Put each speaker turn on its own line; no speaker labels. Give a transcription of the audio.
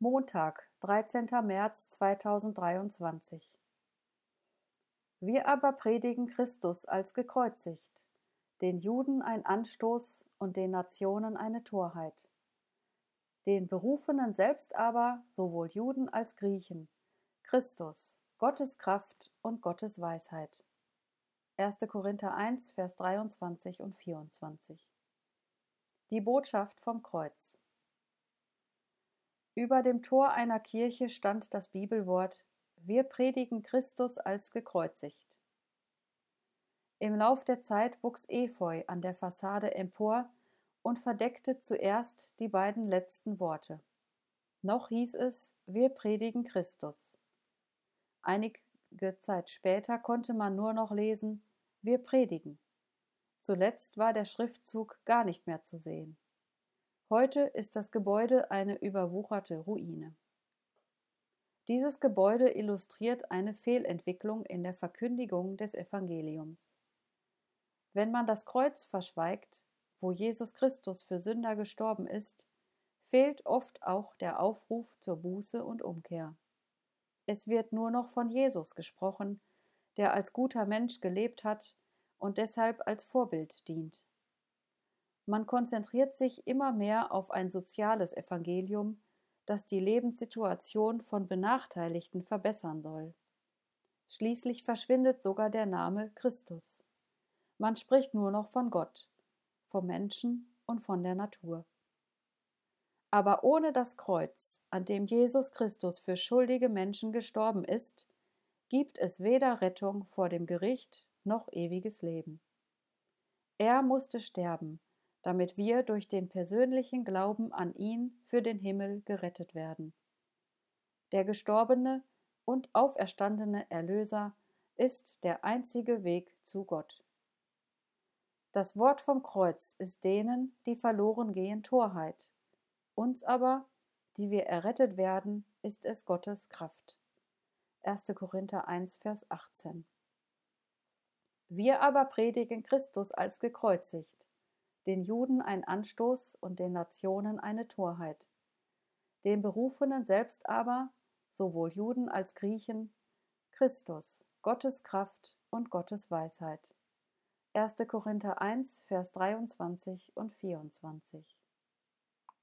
Montag, 13. März 2023 Wir aber predigen Christus als gekreuzigt, den Juden ein Anstoß und den Nationen eine Torheit. Den Berufenen selbst aber, sowohl Juden als Griechen, Christus, Gottes Kraft und Gottes Weisheit. 1. Korinther 1, Vers 23 und 24. Die Botschaft vom Kreuz. Über dem Tor einer Kirche stand das Bibelwort Wir predigen Christus als gekreuzigt. Im Lauf der Zeit wuchs Efeu an der Fassade empor und verdeckte zuerst die beiden letzten Worte. Noch hieß es Wir predigen Christus. Einige Zeit später konnte man nur noch lesen Wir predigen. Zuletzt war der Schriftzug gar nicht mehr zu sehen. Heute ist das Gebäude eine überwucherte Ruine. Dieses Gebäude illustriert eine Fehlentwicklung in der Verkündigung des Evangeliums. Wenn man das Kreuz verschweigt, wo Jesus Christus für Sünder gestorben ist, fehlt oft auch der Aufruf zur Buße und Umkehr. Es wird nur noch von Jesus gesprochen, der als guter Mensch gelebt hat und deshalb als Vorbild dient. Man konzentriert sich immer mehr auf ein soziales Evangelium, das die Lebenssituation von Benachteiligten verbessern soll. Schließlich verschwindet sogar der Name Christus. Man spricht nur noch von Gott, vom Menschen und von der Natur. Aber ohne das Kreuz, an dem Jesus Christus für schuldige Menschen gestorben ist, gibt es weder Rettung vor dem Gericht noch ewiges Leben. Er musste sterben, damit wir durch den persönlichen Glauben an ihn für den Himmel gerettet werden. Der gestorbene und auferstandene Erlöser ist der einzige Weg zu Gott. Das Wort vom Kreuz ist denen, die verloren gehen, Torheit, uns aber, die wir errettet werden, ist es Gottes Kraft. 1. Korinther 1, Vers 18. Wir aber predigen Christus als gekreuzigt, den Juden ein Anstoß und den Nationen eine Torheit. Den Berufenen selbst aber, sowohl Juden als Griechen, Christus, Gottes Kraft und Gottes Weisheit. 1. Korinther 1, Vers 23 und 24.